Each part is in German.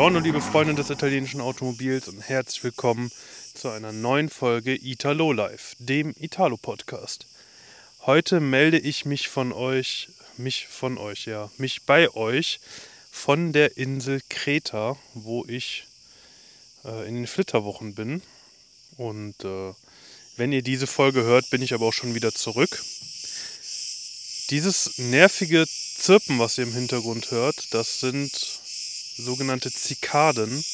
Buongiorno, liebe Freunde des italienischen Automobils und herzlich willkommen zu einer neuen Folge Italo Live, dem Italo Podcast. Heute melde ich mich von euch, mich von euch, ja, mich bei euch von der Insel Kreta, wo ich äh, in den Flitterwochen bin. Und äh, wenn ihr diese Folge hört, bin ich aber auch schon wieder zurück. Dieses nervige Zirpen, was ihr im Hintergrund hört, das sind sogenannte Zikaden.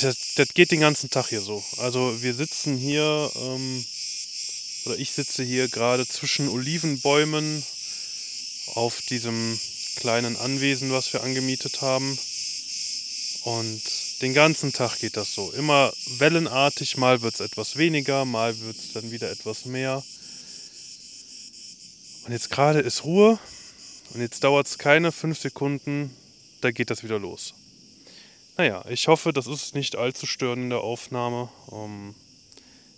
Das, das, geht den ganzen Tag hier so. Also wir sitzen hier, ähm, oder ich sitze hier gerade zwischen Olivenbäumen auf diesem kleinen Anwesen, was wir angemietet haben. Und den ganzen Tag geht das so. Immer wellenartig, mal wird es etwas weniger, mal wird es dann wieder etwas mehr. Und jetzt gerade ist Ruhe und jetzt dauert es keine fünf Sekunden, da geht das wieder los. Naja, ich hoffe, das ist nicht allzu störend in der Aufnahme. Ähm,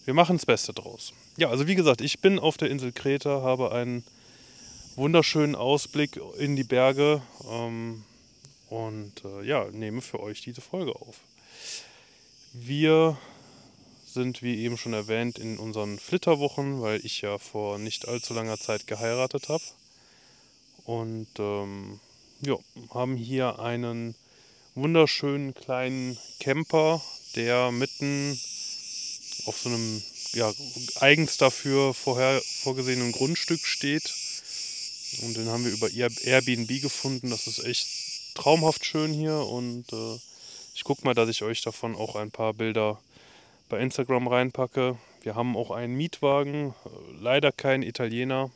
wir machen das Beste draus. Ja, also wie gesagt, ich bin auf der Insel Kreta, habe einen wunderschönen Ausblick in die Berge ähm, und äh, ja, nehme für euch diese Folge auf. Wir sind, wie eben schon erwähnt, in unseren Flitterwochen, weil ich ja vor nicht allzu langer Zeit geheiratet habe. Und ähm, ja, haben hier einen wunderschönen kleinen Camper, der mitten auf so einem ja, eigens dafür vorher vorgesehenen Grundstück steht. Und den haben wir über Airbnb gefunden. Das ist echt traumhaft schön hier. Und äh, ich gucke mal, dass ich euch davon auch ein paar Bilder bei Instagram reinpacke. Wir haben auch einen Mietwagen, leider kein Italiener.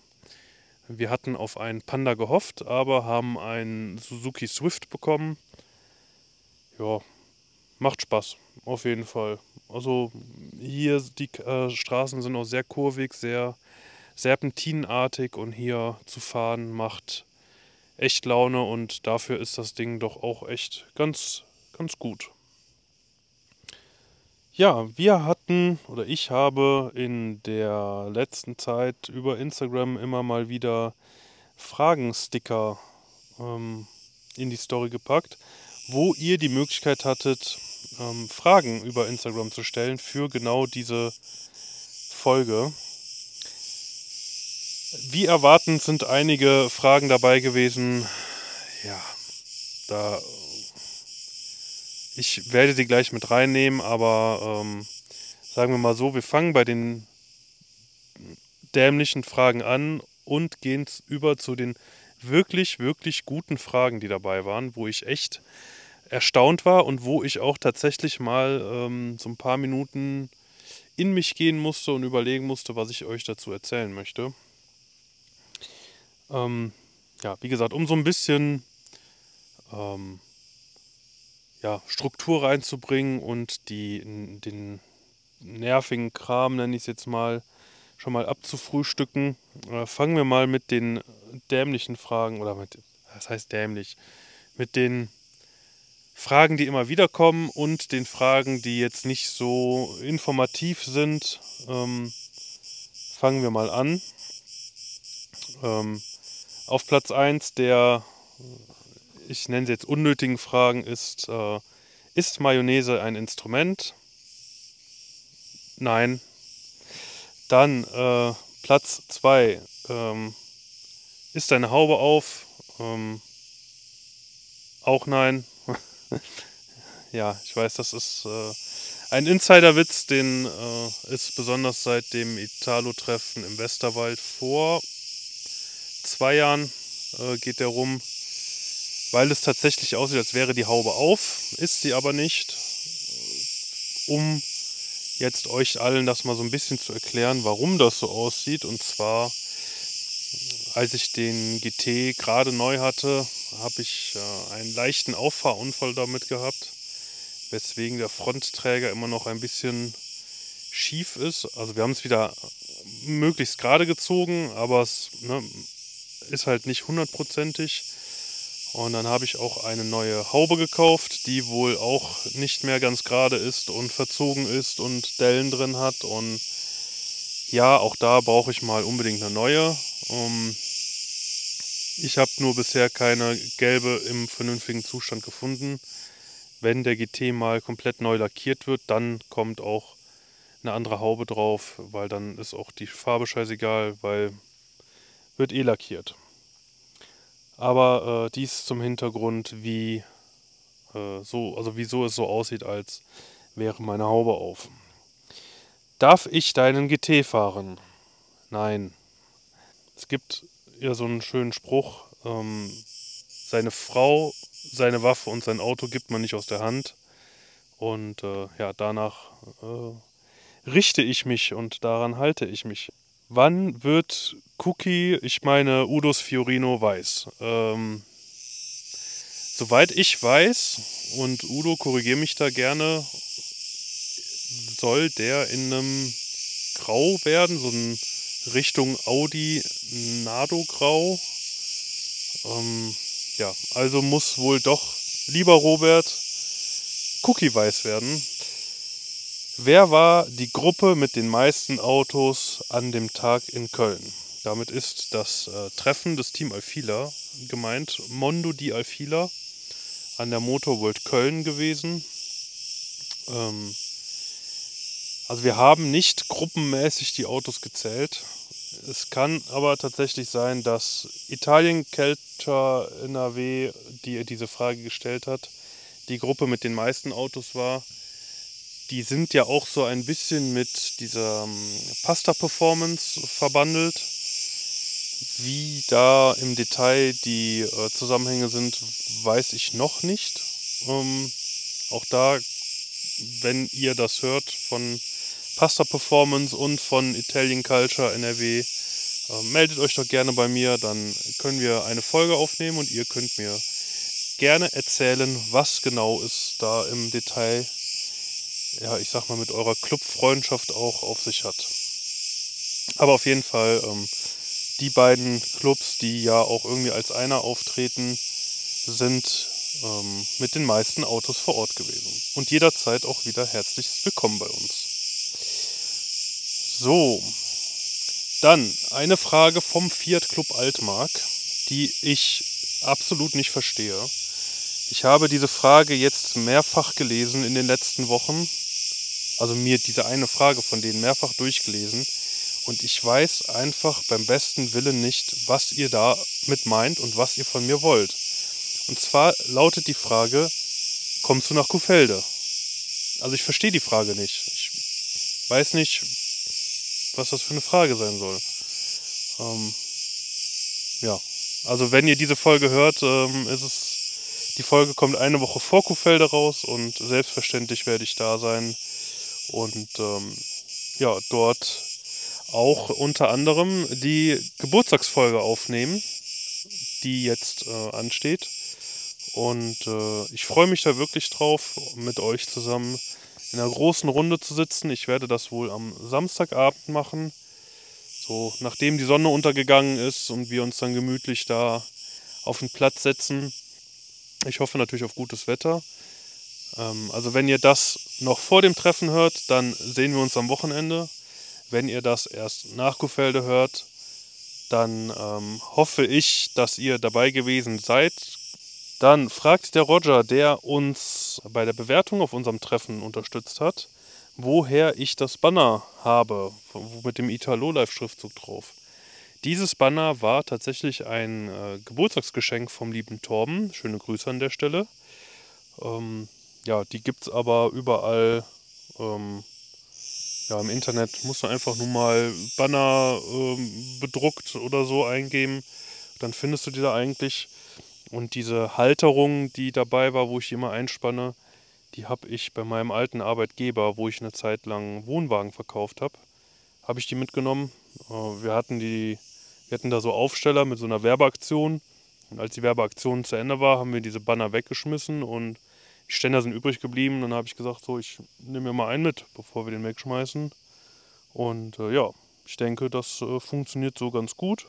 Wir hatten auf einen Panda gehofft, aber haben einen Suzuki Swift bekommen. Ja, macht Spaß, auf jeden Fall. Also hier die äh, Straßen sind auch sehr kurvig, sehr serpentinenartig und hier zu fahren macht echt Laune und dafür ist das Ding doch auch echt ganz, ganz gut. Ja, wir hatten oder ich habe in der letzten Zeit über Instagram immer mal wieder Fragensticker ähm, in die Story gepackt, wo ihr die Möglichkeit hattet, ähm, Fragen über Instagram zu stellen für genau diese Folge. Wie erwartend sind einige Fragen dabei gewesen. Ja, da ich werde sie gleich mit reinnehmen, aber ähm, sagen wir mal so, wir fangen bei den dämlichen Fragen an und gehen über zu den wirklich, wirklich guten Fragen, die dabei waren, wo ich echt erstaunt war und wo ich auch tatsächlich mal ähm, so ein paar Minuten in mich gehen musste und überlegen musste, was ich euch dazu erzählen möchte. Ähm, ja, wie gesagt, um so ein bisschen ähm, ja, Struktur reinzubringen und die, den nervigen Kram, nenne ich es jetzt mal, schon mal abzufrühstücken. Äh, fangen wir mal mit den dämlichen Fragen, oder mit, was heißt dämlich, mit den Fragen, die immer wieder kommen und den Fragen, die jetzt nicht so informativ sind. Ähm, fangen wir mal an. Ähm, auf Platz 1 der ich nenne sie jetzt unnötigen Fragen, ist, äh, ist Mayonnaise ein Instrument? Nein. Dann äh, Platz 2. Ähm, ist deine Haube auf? Ähm, auch nein. ja, ich weiß, das ist äh, ein Insiderwitz, den äh, ist besonders seit dem Italo-Treffen im Westerwald vor zwei Jahren äh, geht der rum weil es tatsächlich aussieht, als wäre die Haube auf, ist sie aber nicht. Um jetzt euch allen das mal so ein bisschen zu erklären, warum das so aussieht. Und zwar, als ich den GT gerade neu hatte, habe ich äh, einen leichten Auffahrunfall damit gehabt, weswegen der Frontträger immer noch ein bisschen schief ist. Also wir haben es wieder möglichst gerade gezogen, aber es ne, ist halt nicht hundertprozentig. Und dann habe ich auch eine neue Haube gekauft, die wohl auch nicht mehr ganz gerade ist und verzogen ist und Dellen drin hat. Und ja, auch da brauche ich mal unbedingt eine neue. Um, Ich habe nur bisher keine gelbe im vernünftigen Zustand gefunden. Wenn der GT mal komplett neu lackiert wird, dann kommt auch eine andere Haube drauf, weil dann ist auch die Farbe scheißegal, weil wird eh lackiert. Aber äh, dies zum Hintergrund, wie äh, so, also wieso es so aussieht, als wäre meine Haube auf. Darf ich deinen GT fahren? Nein. Es gibt ja so einen schönen Spruch, ähm, seine Frau, seine Waffe und sein Auto gibt man nicht aus der Hand. Und äh, ja, danach äh, richte ich mich und daran halte ich mich. Wann wird Cookie, ich meine Udos Fiorino, weiß? Ähm, soweit ich weiß, und Udo, korrigiere mich da gerne, soll der in einem Grau werden, so ein Richtung Audi Nado Grau. Ähm, ja, also muss wohl doch, lieber Robert, Cookie weiß werden. Wer war die Gruppe mit den meisten Autos an dem Tag in Köln? Damit ist das äh, Treffen des Team Alfila gemeint. Mondo di Alfila an der Motor World Köln gewesen. Ähm, also wir haben nicht gruppenmäßig die Autos gezählt. Es kann aber tatsächlich sein, dass Italien Kelter NRW, die diese Frage gestellt hat, die Gruppe mit den meisten Autos war die sind ja auch so ein bisschen mit dieser ähm, Pasta-Performance verbandelt. Wie da im Detail die äh, Zusammenhänge sind, weiß ich noch nicht. Ähm, auch da, wenn ihr das hört von Pasta Performance und von Italian Culture NRW, äh, meldet euch doch gerne bei mir, dann können wir eine Folge aufnehmen und ihr könnt mir gerne erzählen, was genau es da im Detail ja, ich sag mal, mit eurer Clubfreundschaft auch auf sich hat. Aber auf jeden Fall, ähm, die beiden Clubs, die ja auch irgendwie als einer auftreten, sind ähm, mit den meisten Autos vor Ort gewesen. Und jederzeit auch wieder herzlich willkommen bei uns. So, dann eine Frage vom Fiat Club Altmark, die ich absolut nicht verstehe. Ich habe diese Frage jetzt mehrfach gelesen in den letzten Wochen also mir diese eine Frage von denen mehrfach durchgelesen und ich weiß einfach beim besten Willen nicht, was ihr da mit meint und was ihr von mir wollt. Und zwar lautet die Frage, kommst du nach Kuhfelde? Also ich verstehe die Frage nicht. Ich weiß nicht, was das für eine Frage sein soll. Ähm, ja, also wenn ihr diese Folge hört, ähm, ist es, die Folge kommt eine Woche vor Kuhfelde raus und selbstverständlich werde ich da sein und ähm, ja, dort auch unter anderem die Geburtstagsfolge aufnehmen, die jetzt äh, ansteht. Und äh, ich freue mich da wirklich drauf, mit euch zusammen in einer großen Runde zu sitzen. Ich werde das wohl am Samstagabend machen. So, nachdem die Sonne untergegangen ist und wir uns dann gemütlich da auf den Platz setzen. Ich hoffe natürlich auf gutes Wetter. Ähm, also wenn ihr das noch vor dem Treffen hört, dann sehen wir uns am Wochenende. Wenn ihr das erst nach Kuhfelde hört, dann ähm, hoffe ich, dass ihr dabei gewesen seid. Dann fragt der Roger, der uns bei der Bewertung auf unserem Treffen unterstützt hat, woher ich das Banner habe, mit dem Italo-Live-Schriftzug drauf. Dieses Banner war tatsächlich ein äh, Geburtstagsgeschenk vom lieben Torben. Schöne Grüße an der Stelle. Ähm, ja, die gibt es aber überall. Ähm, ja, im Internet muss man einfach nur mal Banner ähm, bedruckt oder so eingeben. Dann findest du die da eigentlich. Und diese Halterung, die dabei war, wo ich die immer einspanne, die habe ich bei meinem alten Arbeitgeber, wo ich eine Zeit lang Wohnwagen verkauft habe, habe ich die mitgenommen. Äh, wir hatten die, wir hatten da so Aufsteller mit so einer Werbeaktion. Und als die Werbeaktion zu Ende war, haben wir diese Banner weggeschmissen und die Ständer sind übrig geblieben. Dann habe ich gesagt, so, ich nehme mir mal einen mit, bevor wir den wegschmeißen. Und äh, ja, ich denke, das äh, funktioniert so ganz gut.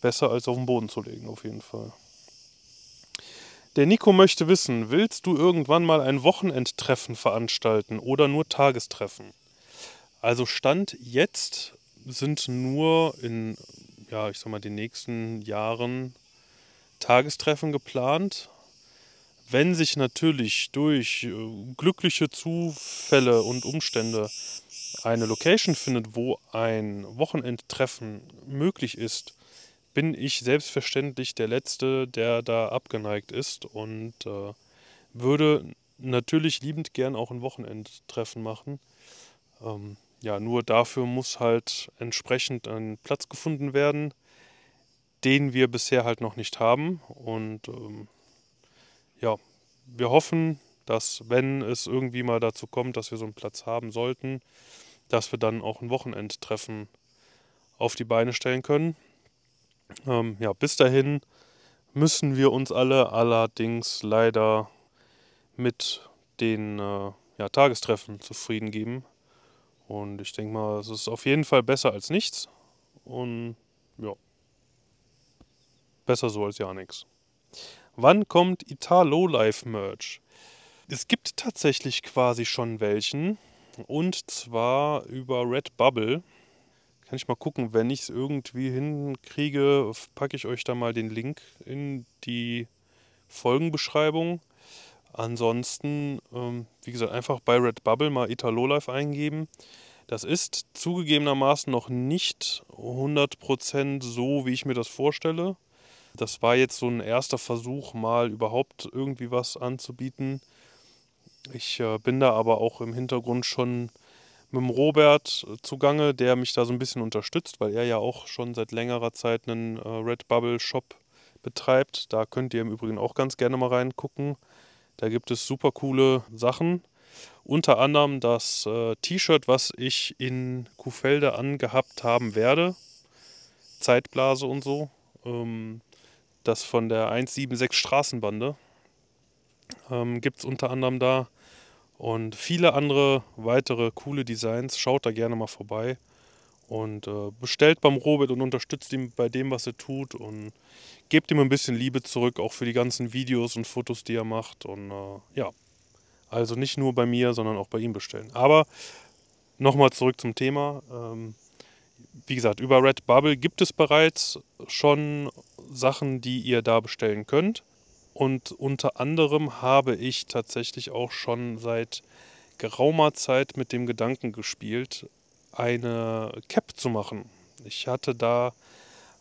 Besser als auf den Boden zu legen, auf jeden Fall. Der Nico möchte wissen, willst du irgendwann mal ein Wochenendtreffen veranstalten oder nur Tagestreffen? Also Stand jetzt sind nur in, ja, ich sag mal, den nächsten Jahren Tagestreffen geplant. Wenn sich natürlich durch äh, glückliche Zufälle und Umstände eine Location findet, wo ein Wochenendtreffen möglich ist, bin ich selbstverständlich der Letzte, der da abgeneigt ist und äh, würde natürlich liebend gern auch ein Wochenendtreffen machen. Ähm, ja, nur dafür muss halt entsprechend ein Platz gefunden werden, den wir bisher halt noch nicht haben. Und ähm, ja, wir hoffen, dass wenn es irgendwie mal dazu kommt, dass wir so einen Platz haben sollten, dass wir dann auch ein Wochenendtreffen auf die Beine stellen können. Ähm, ja, bis dahin müssen wir uns alle allerdings leider mit den äh, ja, Tagestreffen zufrieden geben. Und ich denke mal, es ist auf jeden Fall besser als nichts. Und ja, besser so als ja nichts. Wann kommt Italo Life Merch? Es gibt tatsächlich quasi schon welchen. Und zwar über Redbubble. Kann ich mal gucken, wenn ich es irgendwie hinkriege, packe ich euch da mal den Link in die Folgenbeschreibung. Ansonsten, ähm, wie gesagt, einfach bei Redbubble mal Italo Life eingeben. Das ist zugegebenermaßen noch nicht 100% so, wie ich mir das vorstelle. Das war jetzt so ein erster Versuch, mal überhaupt irgendwie was anzubieten. Ich äh, bin da aber auch im Hintergrund schon mit dem Robert zugange, der mich da so ein bisschen unterstützt, weil er ja auch schon seit längerer Zeit einen äh, Redbubble-Shop betreibt. Da könnt ihr im Übrigen auch ganz gerne mal reingucken. Da gibt es super coole Sachen. Unter anderem das äh, T-Shirt, was ich in Kuhfelde angehabt haben werde. Zeitblase und so. Ähm, das von der 176 Straßenbande. Ähm, Gibt es unter anderem da. Und viele andere weitere coole Designs. Schaut da gerne mal vorbei. Und äh, bestellt beim Robert und unterstützt ihn bei dem, was er tut. Und gebt ihm ein bisschen Liebe zurück, auch für die ganzen Videos und Fotos, die er macht. Und äh, ja, also nicht nur bei mir, sondern auch bei ihm bestellen. Aber nochmal zurück zum Thema. Ähm, wie gesagt, über Redbubble gibt es bereits schon Sachen, die ihr da bestellen könnt. Und unter anderem habe ich tatsächlich auch schon seit geraumer Zeit mit dem Gedanken gespielt, eine Cap zu machen. Ich hatte da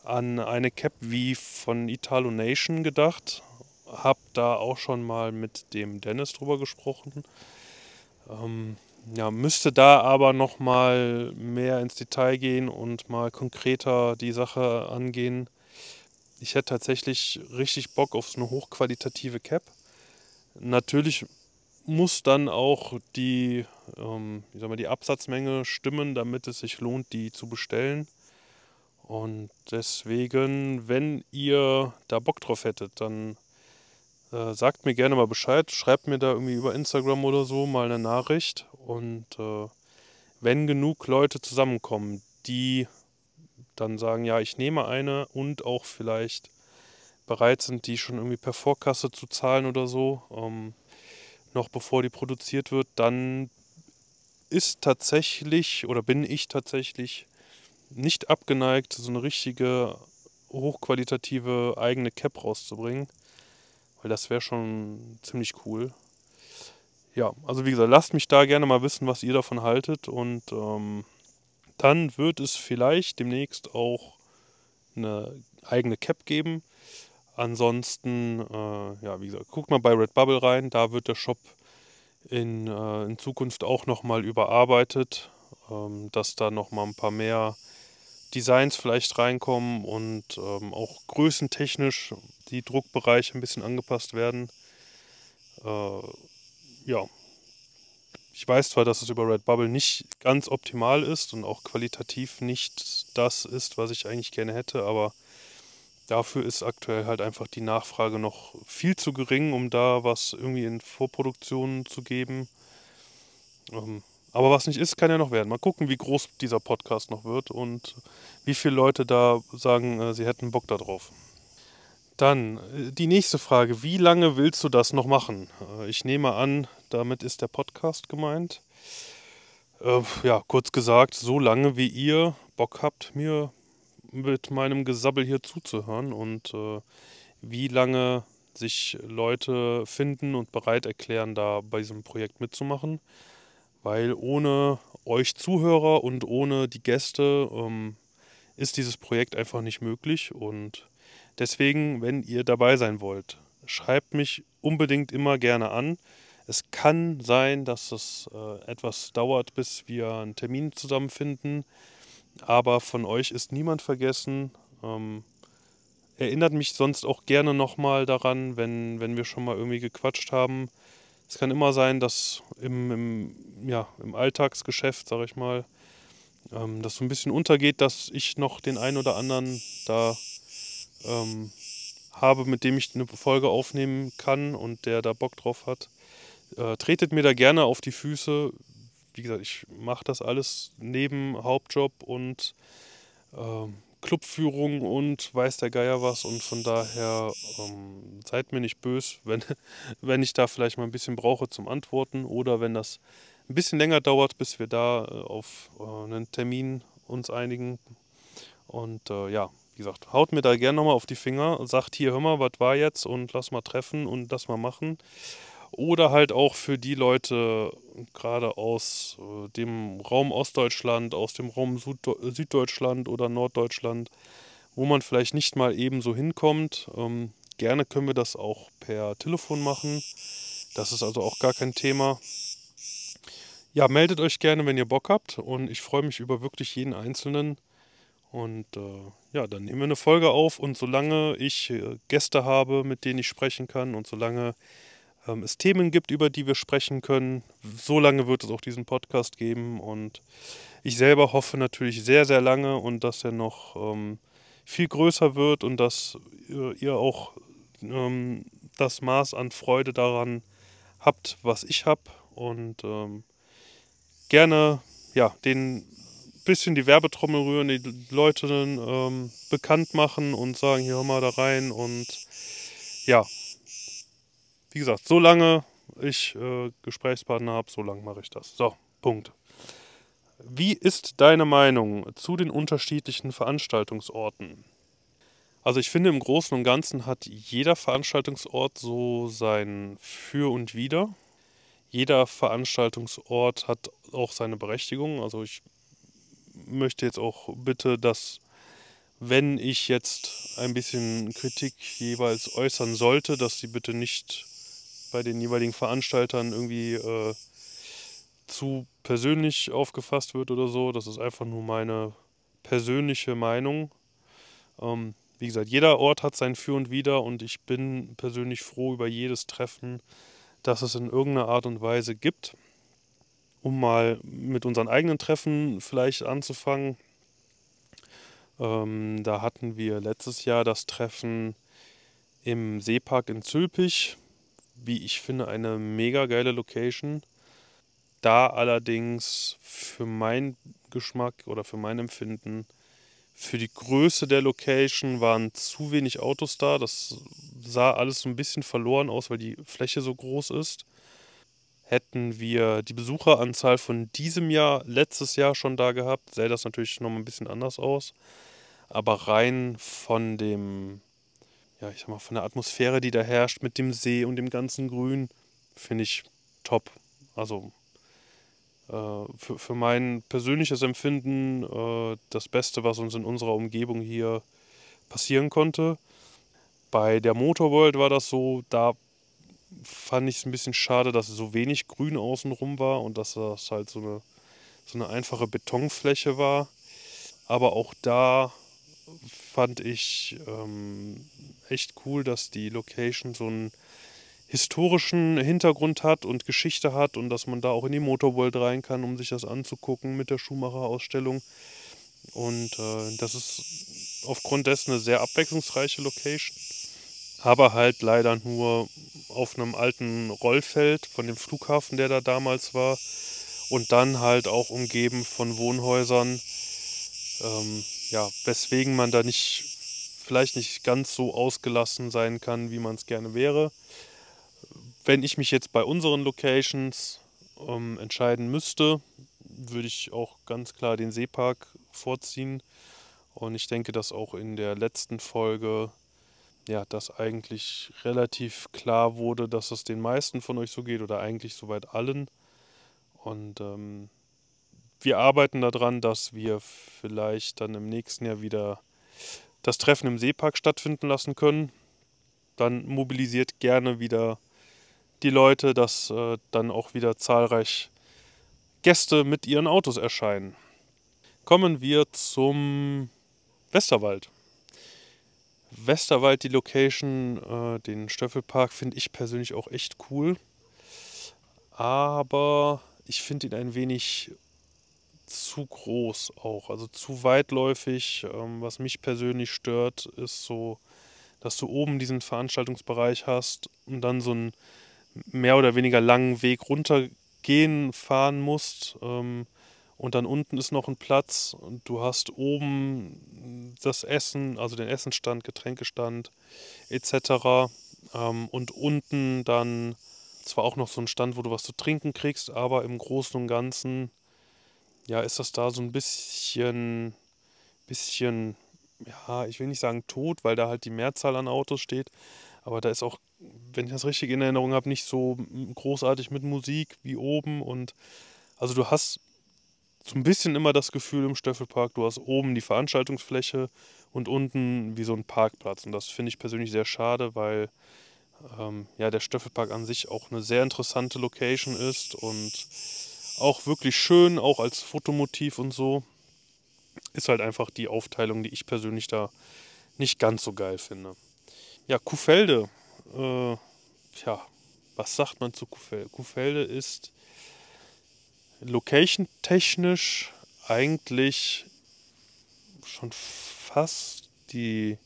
an eine Cap wie von Italo Nation gedacht. Hab da auch schon mal mit dem Dennis drüber gesprochen. Ähm, ja, müsste da aber noch mal mehr ins Detail gehen und mal konkreter die Sache angehen. Ich hätte tatsächlich richtig Bock auf so eine hochqualitative Cap. Natürlich muss dann auch die, ähm, ich sag mal, die Absatzmenge stimmen, damit es sich lohnt, die zu bestellen. Und deswegen, wenn ihr da Bock drauf hättet, dann äh, sagt mir gerne mal Bescheid. Schreibt mir da irgendwie über Instagram oder so mal eine Nachricht. Und äh, wenn genug Leute zusammenkommen, die dann sagen, ja, ich nehme eine und auch vielleicht bereit sind, die schon irgendwie per Vorkasse zu zahlen oder so, ähm, noch bevor die produziert wird, dann ist tatsächlich oder bin ich tatsächlich nicht abgeneigt, so eine richtige hochqualitative eigene Cap rauszubringen, weil das wäre schon ziemlich cool. Ja, also wie gesagt, lasst mich da gerne mal wissen, was ihr davon haltet und ähm, dann wird es vielleicht demnächst auch eine eigene Cap geben. Ansonsten, äh, ja, wie gesagt, guckt mal bei Redbubble rein, da wird der Shop in, äh, in Zukunft auch nochmal überarbeitet, ähm, dass da nochmal ein paar mehr Designs vielleicht reinkommen und ähm, auch größentechnisch die Druckbereiche ein bisschen angepasst werden. Äh, ja, ich weiß zwar, dass es über Redbubble nicht ganz optimal ist und auch qualitativ nicht das ist, was ich eigentlich gerne hätte, aber Dafür ist aktuell halt einfach die Nachfrage noch viel zu gering, um da was irgendwie in Vorproduktion zu geben. Ähm, aber was nicht ist, kann ja noch werden. Mal gucken, wie groß dieser Podcast noch wird und wie viele Leute da sagen, äh, sie hätten Bock darauf. Dann äh, die nächste Frage. Wie lange willst du das noch machen? Äh, ich nehme an, damit ist der Podcast gemeint. Äh, ja, kurz gesagt, so lange wie ihr Bock habt, mir mit meinem Gesabbel hier zuzuhören und äh, wie lange sich Leute finden und bereit erklären, da bei diesem Projekt mitzumachen. Weil ohne euch Zuhörer und ohne die Gäste ähm, ist dieses Projekt einfach nicht möglich. Und deswegen, wenn ihr dabei sein wollt, schreibt mich unbedingt immer gerne an. Es kann sein, dass es äh, etwas dauert, bis wir einen Termin zusammenfinden. Aber von euch ist niemand vergessen. Ähm, erinnert mich sonst auch gerne nochmal daran, wenn, wenn wir schon mal irgendwie gequatscht haben. Es kann immer sein, dass im, im, ja, im Alltagsgeschäft, sag ich mal, ähm, das so ein bisschen untergeht, dass ich noch den einen oder anderen da ähm, habe, mit dem ich eine Folge aufnehmen kann und der da Bock drauf hat. Äh, tretet mir da gerne auf die Füße. Wie gesagt, ich mache das alles neben Hauptjob und ähm, Clubführung und weiß der Geier was und von daher ähm, seid mir nicht böse, wenn, wenn ich da vielleicht mal ein bisschen brauche zum Antworten oder wenn das ein bisschen länger dauert, bis wir da äh, auf äh, einen Termin uns einigen. Und äh, ja, wie gesagt, haut mir da gerne nochmal auf die Finger, sagt hier, hör mal, was war jetzt und lass mal treffen und das mal machen. Oder halt auch für die Leute, gerade aus äh, dem Raum Ostdeutschland, aus dem Raum Süddeutschland oder Norddeutschland, wo man vielleicht nicht mal eben so hinkommt. Ähm, gerne können wir das auch per Telefon machen. Das ist also auch gar kein Thema. Ja, meldet euch gerne, wenn ihr Bock habt. Und ich freue mich über wirklich jeden Einzelnen. Und äh, ja, dann nehmen wir eine Folge auf. Und solange ich äh, Gäste habe, mit denen ich sprechen kann und solange ähm, es Themen gibt, über die wir sprechen können. So lange wird es auch diesen Podcast geben und ich selber hoffe natürlich sehr, sehr lange und dass er noch ähm, viel größer wird und dass ihr, ihr auch ähm, das Maß an Freude daran habt, was ich habe und ähm, gerne ja, den bisschen die Werbetrommel rühren, die Leute ähm, bekannt machen und sagen, hier hör mal da rein und ja, wie gesagt, solange ich äh, Gesprächspartner habe, solange mache ich das. So, Punkt. Wie ist deine Meinung zu den unterschiedlichen Veranstaltungsorten? Also ich finde im Großen und Ganzen hat jeder Veranstaltungsort so sein Für und Wider. Jeder Veranstaltungsort hat auch seine Berechtigung. Also ich möchte jetzt auch bitte, dass wenn ich jetzt ein bisschen Kritik jeweils äußern sollte, dass sie bitte nicht bei den jeweiligen Veranstaltern irgendwie äh, zu persönlich aufgefasst wird oder so. Das ist einfach nur meine persönliche Meinung. Ähm, wie gesagt, jeder Ort hat sein Für und Wider und ich bin persönlich froh über jedes Treffen, das es in irgendeiner Art und Weise gibt. Um mal mit unseren eigenen Treffen vielleicht anzufangen. Ähm, da hatten wir letztes Jahr das Treffen im Seepark in Zülpich wie ich finde, eine mega geile Location. Da allerdings für meinen Geschmack oder für mein Empfinden, für die Größe der Location waren zu wenig Autos da. Das sah alles so ein bisschen verloren aus, weil die Fläche so groß ist. Hätten wir die Besucheranzahl von diesem Jahr, letztes Jahr schon da gehabt, sähe das natürlich noch mal ein bisschen anders aus. Aber rein von dem ja, ich sag mal, von der Atmosphäre, die da herrscht, mit dem See und dem ganzen Grün, finde ich top. Also äh, für, für mein persönliches Empfinden äh, das Beste, was uns in unserer Umgebung hier passieren konnte. Bei der Motorworld war das so, da fand ich es ein bisschen schade, dass so wenig Grün außenrum war und dass das halt so eine, so eine einfache Betonfläche war. Aber auch da fand ich ähm, echt cool, dass die Location so einen historischen Hintergrund hat und Geschichte hat und dass man da auch in die Motorworld rein kann, um sich das anzugucken mit der Schumacher-Ausstellung. Und äh, das ist aufgrund dessen eine sehr abwechslungsreiche Location. Aber halt leider nur auf einem alten Rollfeld von dem Flughafen, der da damals war. Und dann halt auch umgeben von Wohnhäusern. Ähm, ja, weswegen man da nicht vielleicht nicht ganz so ausgelassen sein kann, wie man es gerne wäre. Wenn ich mich jetzt bei unseren Locations ähm, entscheiden müsste, würde ich auch ganz klar den Seepark vorziehen. Und ich denke, dass auch in der letzten Folge ja, dass eigentlich relativ klar wurde, dass es den meisten von euch so geht oder eigentlich soweit allen. Und ähm, wir arbeiten daran, dass wir vielleicht dann im nächsten Jahr wieder das Treffen im Seepark stattfinden lassen können. Dann mobilisiert gerne wieder die Leute, dass äh, dann auch wieder zahlreich Gäste mit ihren Autos erscheinen. Kommen wir zum Westerwald. Westerwald, die Location, äh, den Stöffelpark, finde ich persönlich auch echt cool. Aber ich finde ihn ein wenig zu groß auch, also zu weitläufig. Ähm, was mich persönlich stört, ist so, dass du oben diesen Veranstaltungsbereich hast und dann so einen mehr oder weniger langen Weg runtergehen, fahren musst. Ähm, und dann unten ist noch ein Platz und du hast oben das Essen, also den Essenstand, Getränkestand etc. Ähm, und unten dann zwar auch noch so ein Stand, wo du was zu trinken kriegst, aber im Großen und Ganzen ja, ist das da so ein bisschen, bisschen, ja, ich will nicht sagen tot, weil da halt die Mehrzahl an Autos steht, aber da ist auch, wenn ich das richtig in Erinnerung habe, nicht so großartig mit Musik wie oben und also du hast so ein bisschen immer das Gefühl im Stöffelpark, du hast oben die Veranstaltungsfläche und unten wie so ein Parkplatz und das finde ich persönlich sehr schade, weil ähm, ja der Stöffelpark an sich auch eine sehr interessante Location ist und auch wirklich schön, auch als Fotomotiv und so. Ist halt einfach die Aufteilung, die ich persönlich da nicht ganz so geil finde. Ja, Kuhfelde. Äh, tja, was sagt man zu Kuhfelde? Kuhfelde ist location-technisch eigentlich schon fast die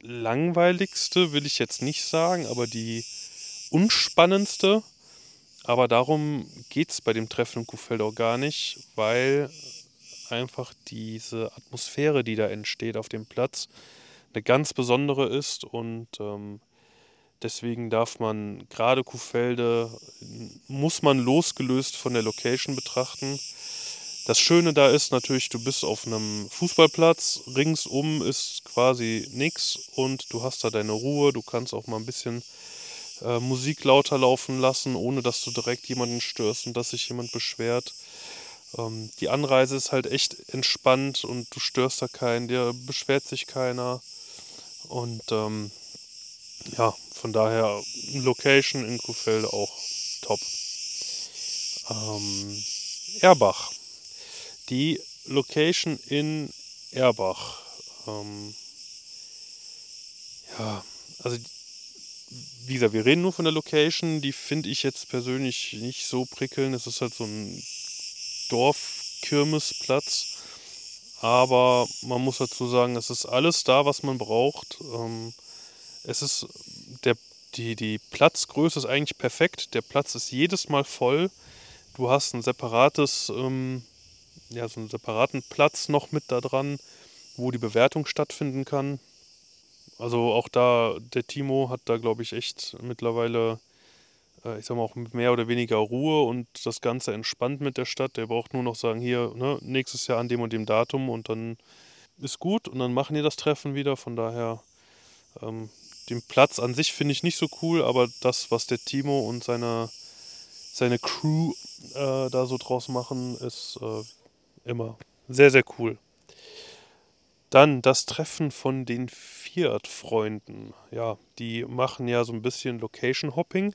langweiligste, will ich jetzt nicht sagen, aber die unspannendste. Aber darum geht es bei dem Treffen in Kuhfeld gar nicht, weil einfach diese Atmosphäre, die da entsteht auf dem Platz, eine ganz besondere ist und ähm, deswegen darf man gerade Kuhfelde, muss man losgelöst von der Location betrachten. Das Schöne da ist natürlich, du bist auf einem Fußballplatz, ringsum ist quasi nichts und du hast da deine Ruhe, du kannst auch mal ein bisschen äh, Musik lauter laufen lassen, ohne dass du direkt jemanden störst und dass sich jemand beschwert. Ähm, die Anreise ist halt echt entspannt und du störst da keinen, dir beschwert sich keiner. Und ähm, ja, von daher Location in Kuhfelde auch top. Ähm, Erbach. Die Location in Erbach. Ähm, ja, also wie gesagt, wir reden nur von der Location. Die finde ich jetzt persönlich nicht so prickelnd. Es ist halt so ein Dorfkirmesplatz. Aber man muss dazu sagen, es ist alles da, was man braucht. Ähm, es ist die, die Platzgröße ist eigentlich perfekt. Der Platz ist jedes Mal voll. Du hast ein separates, ähm, ja, so einen separaten Platz noch mit da dran, wo die Bewertung stattfinden kann. Also auch da, der Timo hat da, glaube ich, echt mittlerweile, äh, ich sag mal, auch mehr oder weniger Ruhe und das Ganze entspannt mit der Stadt. Der braucht nur noch sagen, hier, ne, nächstes Jahr an dem und dem Datum und dann ist gut und dann machen die das Treffen wieder. Von daher, ähm, den Platz an sich finde ich nicht so cool, aber das, was der Timo und seine, seine Crew äh, da so draus machen, ist äh, immer sehr, sehr cool. Dann das Treffen von den Fiat-Freunden. Ja, die machen ja so ein bisschen Location-Hopping.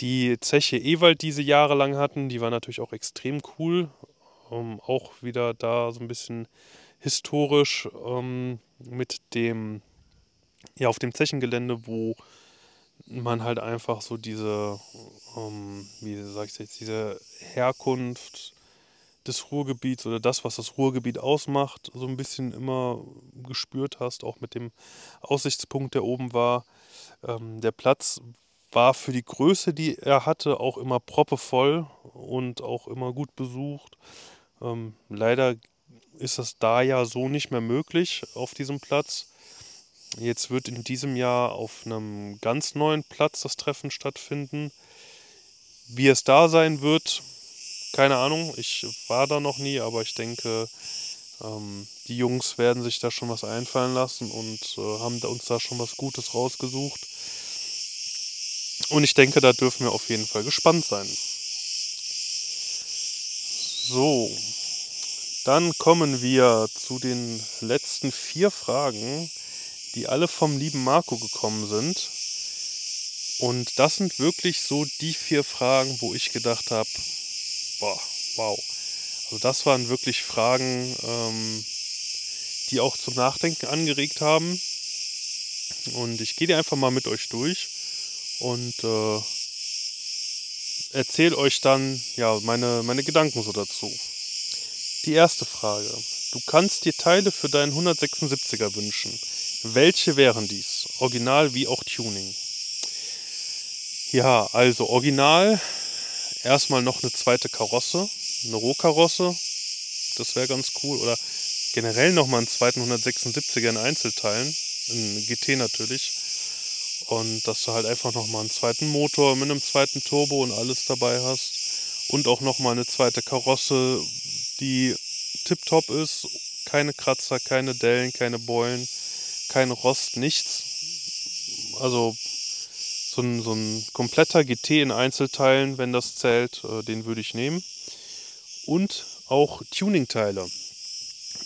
Die Zeche Ewald, die sie jahrelang hatten, die war natürlich auch extrem cool. Ähm, auch wieder da so ein bisschen historisch ähm, mit dem, ja, auf dem Zechengelände, wo man halt einfach so diese, ähm, wie sag ich jetzt, diese Herkunft des Ruhrgebiets oder das, was das Ruhrgebiet ausmacht, so ein bisschen immer gespürt hast, auch mit dem Aussichtspunkt, der oben war. Ähm, der Platz war für die Größe, die er hatte, auch immer proppevoll und auch immer gut besucht. Ähm, leider ist das da ja so nicht mehr möglich auf diesem Platz. Jetzt wird in diesem Jahr auf einem ganz neuen Platz das Treffen stattfinden. Wie es da sein wird, keine Ahnung, ich war da noch nie, aber ich denke, Ähm, die Jungs werden sich da schon was einfallen lassen und äh, haben uns da schon was Gutes rausgesucht. Und ich denke, da dürfen wir auf jeden Fall gespannt sein. So, dann kommen wir zu den letzten vier Fragen, die alle vom lieben Marco gekommen sind. Und das sind wirklich so die vier Fragen, wo ich gedacht habe, boah, wow. Also das waren wirklich Fragen, ähm, die auch zum Nachdenken angeregt haben. Und ich gehe einfach mal mit euch durch und äh, erzähle euch dann ja meine, meine Gedanken so dazu. Die erste Frage. Du kannst dir Teile für deinen 176er wünschen. Welche wären dies? Original wie auch Tuning. Ja, also original erstmal noch eine zweite Karosse, eine Rohkarosse. Das wäre ganz cool. Oder generell nochmal einen zweiten 176er in Einzelteilen. Ein GT natürlich. Und dass du halt einfach nochmal einen zweiten Motor mit einem zweiten Turbo und alles dabei hast. Und auch nochmal eine zweite Karosse, die tipptopp ist. Keine Kratzer, keine Dellen, keine Beulen, kein Rost, nichts. Also so ein, so ein kompletter GT in Einzelteilen, wenn das zählt, äh, den würde ich nehmen. Und auch Tuningteile.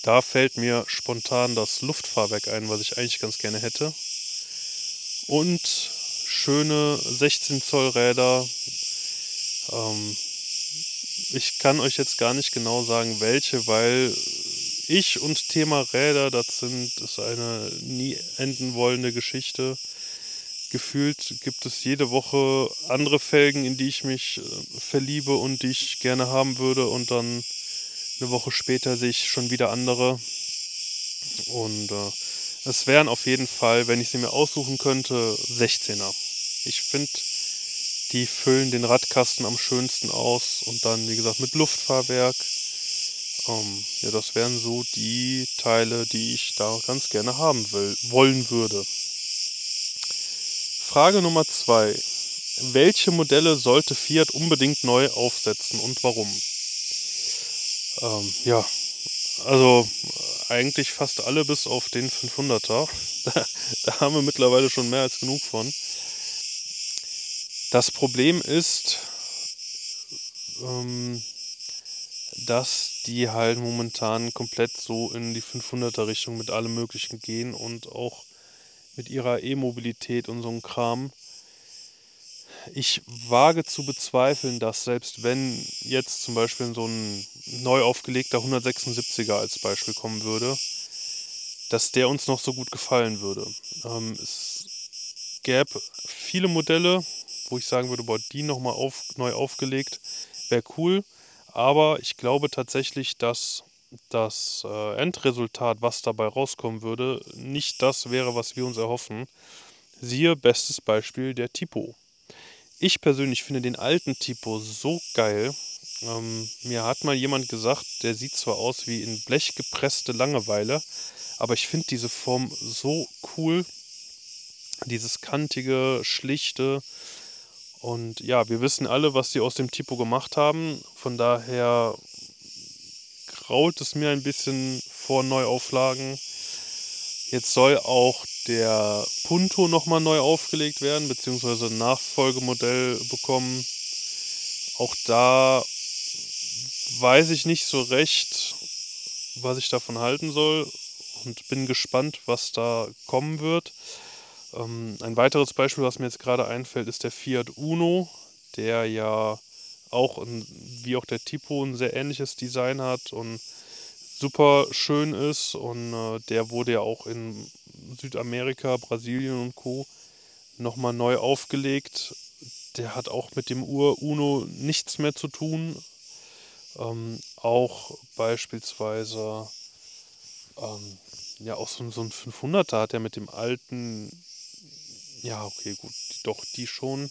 Da fällt mir spontan das Luftfahrwerk ein, was ich eigentlich ganz gerne hätte. Und schöne 16 Zoll Räder. Ähm, ich kann euch jetzt gar nicht genau sagen, welche, weil ich und Thema Räder, das sind ist eine nie enden wollende Geschichte gefühlt gibt es jede Woche andere Felgen, in die ich mich äh, verliebe und die ich gerne haben würde. Und dann eine Woche später sehe ich schon wieder andere. Und äh, es wären auf jeden Fall, wenn ich sie mir aussuchen könnte, 16er. Ich finde, die füllen den Radkasten am schönsten aus. Und dann, wie gesagt, mit Luftfahrwerk. Ähm, ja, das wären so die Teile, die ich da ganz gerne haben will, wollen würde. Frage Nummer zwei. Welche Modelle sollte Fiat unbedingt neu aufsetzen und warum? Ähm, ja, also eigentlich fast alle bis auf den 500er. Da, da haben wir mittlerweile schon mehr als genug von. Das Problem ist, ähm, dass die halt momentan komplett so in die 500er Richtung mit allem Möglichen gehen und auch mit ihrer E-Mobilität und so einem Kram. Ich wage zu bezweifeln, dass selbst wenn jetzt zum Beispiel so ein neu aufgelegter 176er als Beispiel kommen würde, dass der uns noch so gut gefallen würde. Ähm, es gäbe viele Modelle, wo ich sagen würde, boah, die nochmal auf, neu aufgelegt, wäre cool. Aber ich glaube tatsächlich, dass das äh, Endresultat, was dabei rauskommen würde, nicht das wäre, was wir uns erhoffen. Siehe bestes Beispiel der Tipo. Ich persönlich finde den alten Tipo so geil. Ähm, mir hat mal jemand gesagt, der sieht zwar aus wie in Blech gepresste Langeweile, aber ich finde diese Form so cool. Dieses kantige, schlichte. Und ja, wir wissen alle, was sie aus dem Tipo gemacht haben. Von daher graut es mir ein bisschen vor Neuauflagen. Jetzt soll auch der Punto nochmal neu aufgelegt werden, beziehungsweise ein Nachfolgemodell bekommen. Auch da weiß ich nicht so recht, was ich davon halten soll und bin gespannt, was da kommen wird. Ähm, ein weiteres Beispiel, was mir jetzt gerade einfällt, ist der Fiat Uno, der ja auch ein, wie auch der Tipo ein sehr ähnliches Design hat und super schön ist. Und äh, der wurde ja auch in Südamerika, Brasilien und Co. nochmal neu aufgelegt. Der hat auch mit dem Ur-Uno nichts mehr zu tun. Ähm, auch beispielsweise, ähm, ja, auch so, so ein 500er hat er mit dem alten, ja, okay, gut, doch, die schon.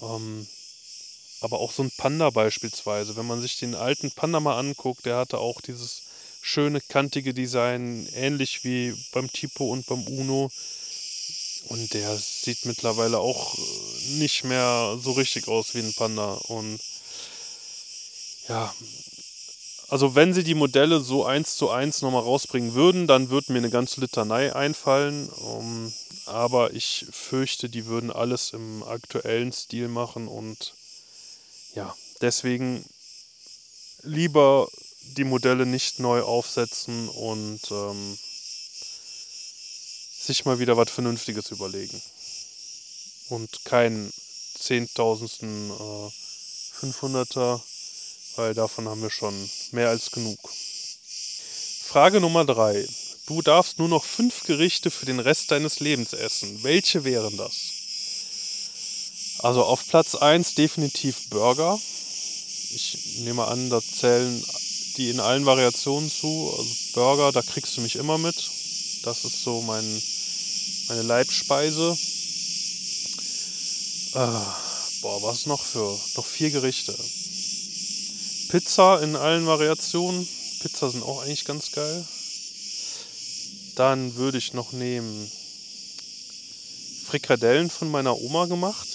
Ähm, aber auch so ein Panda beispielsweise. Wenn man sich den alten Panda mal anguckt, der hatte auch dieses schöne, kantige Design, ähnlich wie beim Tipo und beim Uno. Und der sieht mittlerweile auch äh, nicht mehr so richtig aus wie ein Panda. Und ja, Also wenn sie die Modelle so eins zu eins nochmal rausbringen würden, dann würde mir eine ganze Litanei einfallen. Um, ähm, aber ich fürchte, die würden alles im aktuellen Stil machen und ja, deswegen lieber die Modelle nicht neu aufsetzen und ähm, sich mal wieder was Vernünftiges überlegen. Und keinen Zehntausensten äh, 500er, weil davon haben wir schon mehr als genug. Frage Nummer 3. Du darfst nur noch fünf Gerichte für den Rest deines Lebens essen. Welche wären das? Also auf Platz 1 definitiv Burger. Ich nehme an, da zählen die in allen Variationen zu. Also Burger, da kriegst du mich immer mit. Das ist so mein, meine Leibspeise. Äh, boah, was noch für? Noch vier Gerichte. Pizza in allen Variationen. Pizza sind auch eigentlich ganz geil. Dann würde ich noch nehmen Frikadellen von meiner Oma gemacht.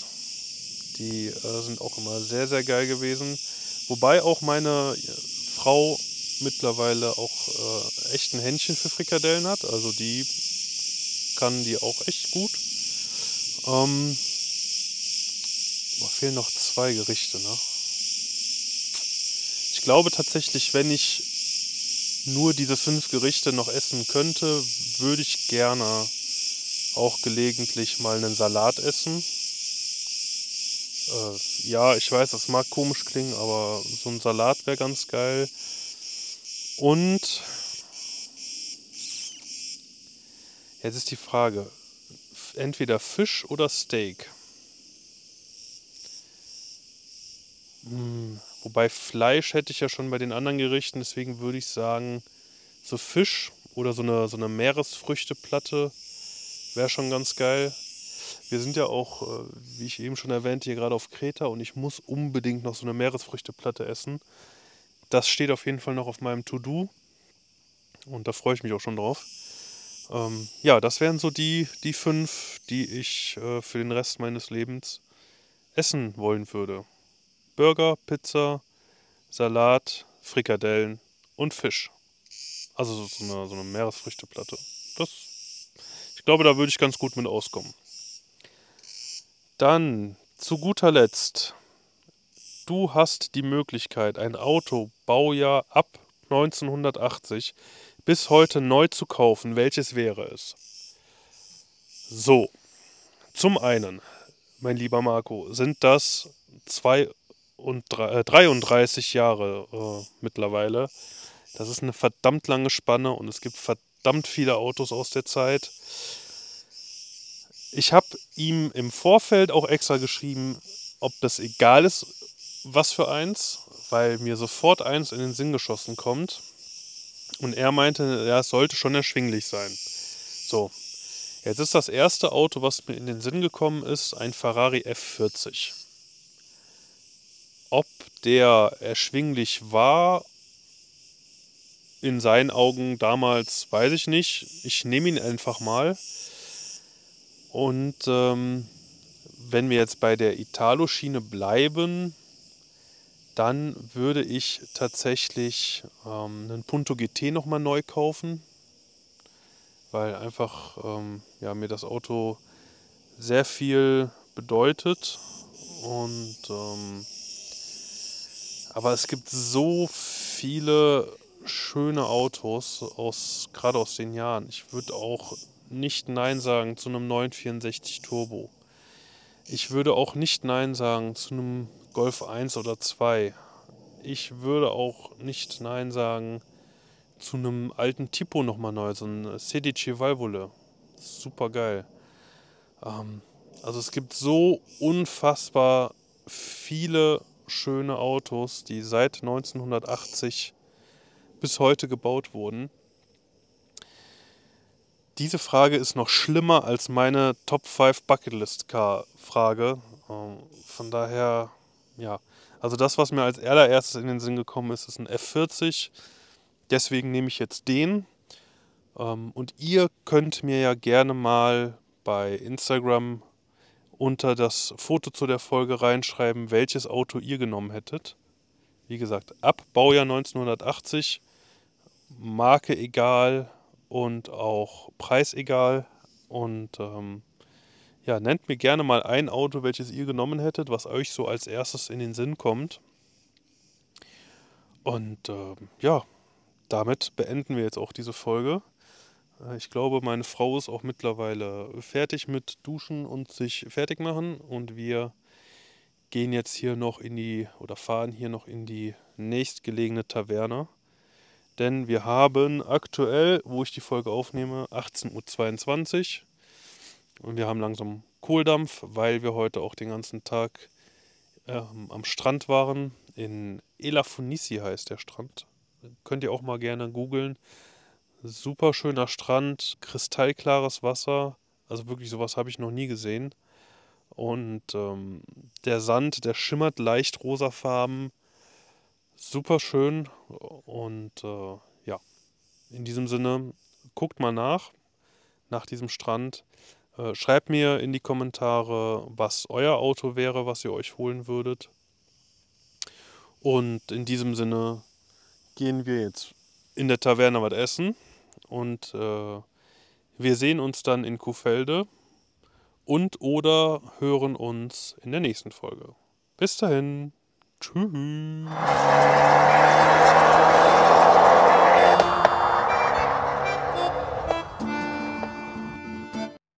Die äh, sind auch immer sehr, sehr geil gewesen. Wobei auch meine Frau mittlerweile auch äh, echt ein Händchen für Frikadellen hat. Also die kann die auch echt gut. Ähm, boah, fehlen noch zwei Gerichte, ne? Ich glaube tatsächlich, wenn ich nur diese fünf Gerichte noch essen könnte, würde ich gerne auch gelegentlich mal einen Salat essen. Äh, ja, ich weiß, das mag komisch klingen, aber so ein Salat wäre ganz geil. Und jetzt ist die Frage, entweder Fisch oder Steak. Hm, wobei Fleisch hätte ich ja schon bei den anderen Gerichten, deswegen würde ich sagen, so Fisch oder so eine, so eine Meeresfrüchteplatte wäre schon ganz geil. Wir sind ja auch, äh, wie ich eben schon erwähnte, hier gerade auf Kreta und ich muss unbedingt noch so eine Meeresfrüchteplatte essen. Das steht auf jeden Fall noch auf meinem To-Do und da freue ich mich auch schon drauf. Ähm, ja, das wären so die, die fünf, die ich äh, für den Rest meines Lebens essen wollen würde. Burger, Pizza, Salat, Frikadellen und Fisch. Also so eine, so eine Meeresfrüchteplatte. Das, ich glaube, da würde ich ganz gut mit auskommen. Dann zu guter Letzt. Du hast die Möglichkeit, ein Auto Baujahr ab 1980 bis heute neu zu kaufen. Welches wäre es? So, zum einen, mein lieber Marco, sind das zwei und drei, äh, 33 Jahre äh, mittlerweile. Das ist eine verdammt lange Spanne und es gibt verdammt viele Autos aus der Zeit. Ich habe ihm im Vorfeld auch extra geschrieben, ob das egal ist, was für eins, weil mir sofort eins in den Sinn geschossen kommt. Und er meinte, ja, es sollte schon erschwinglich sein. So, jetzt ist das erste Auto, was mir in den Sinn gekommen ist, ein Ferrari F40. Der erschwinglich war, in seinen Augen damals, weiß ich nicht. Ich nehme ihn einfach mal. Und ähm, wenn wir jetzt bei der Italo-Schiene bleiben, dann würde ich tatsächlich ähm, einen Punto GT nochmal neu kaufen, weil einfach ähm, ja, mir das Auto sehr viel bedeutet. Und ähm, aber es gibt so viele schöne Autos aus gerade aus den Jahren. Ich würde auch nicht Nein sagen zu einem 964 Turbo. Ich würde auch nicht Nein sagen zu einem Golf 1 oder 2. Ich würde auch nicht Nein sagen zu einem alten Tipo nochmal neu, so ein CDC Valvole. Super geil. Ähm, also es gibt so unfassbar viele schöne Autos, die seit 1980 bis heute gebaut wurden. Diese Frage ist noch schlimmer als meine Top 5 Bucketlist Car Frage. Ähm, von daher, ja. Also das, was mir als allererstes in den Sinn gekommen ist, ist ein F40. Deswegen nehme ich jetzt den. Ähm, und ihr könnt mir ja gerne mal bei Instagram unter das Foto zu der Folge reinschreiben, welches Auto ihr genommen hättet. Wie gesagt, ab Baujahr 1980, Marke egal und auch Preis egal. Und ähm, ja, nennt mir gerne mal ein Auto, welches ihr genommen hättet, was euch so als erstes in den Sinn kommt. Und äh, ja, damit beenden wir jetzt auch diese Folge. Äh, ich glaube, meine Frau ist auch mittlerweile fertig mit Duschen und sich fertig machen. Und wir gehen jetzt hier noch in die oder fahren hier noch in die nächstgelegene Taverne. Denn wir haben aktuell, wo ich die Folge aufnehme, 18.22 Uhr. Und wir haben langsam Kohldampf, weil wir heute auch den ganzen Tag ähm, am Strand waren. In Elafonisi heißt der Strand. Könnt ihr auch mal gerne googeln. Super schöner Strand, kristallklares Wasser. Also wirklich sowas habe ich noch nie gesehen. Und ähm, der Sand, der schimmert leicht rosafarben. Super schön. Und äh, ja, in diesem Sinne, guckt mal nach, nach diesem Strand. Äh, schreibt mir in die Kommentare, was euer Auto wäre, was ihr euch holen würdet. Und in diesem Sinne gehen wir jetzt in der Taverne was essen. Und äh, wir sehen uns dann in Kuhfelde und oder hören uns in der nächsten Folge. Bis dahin. Tschüss.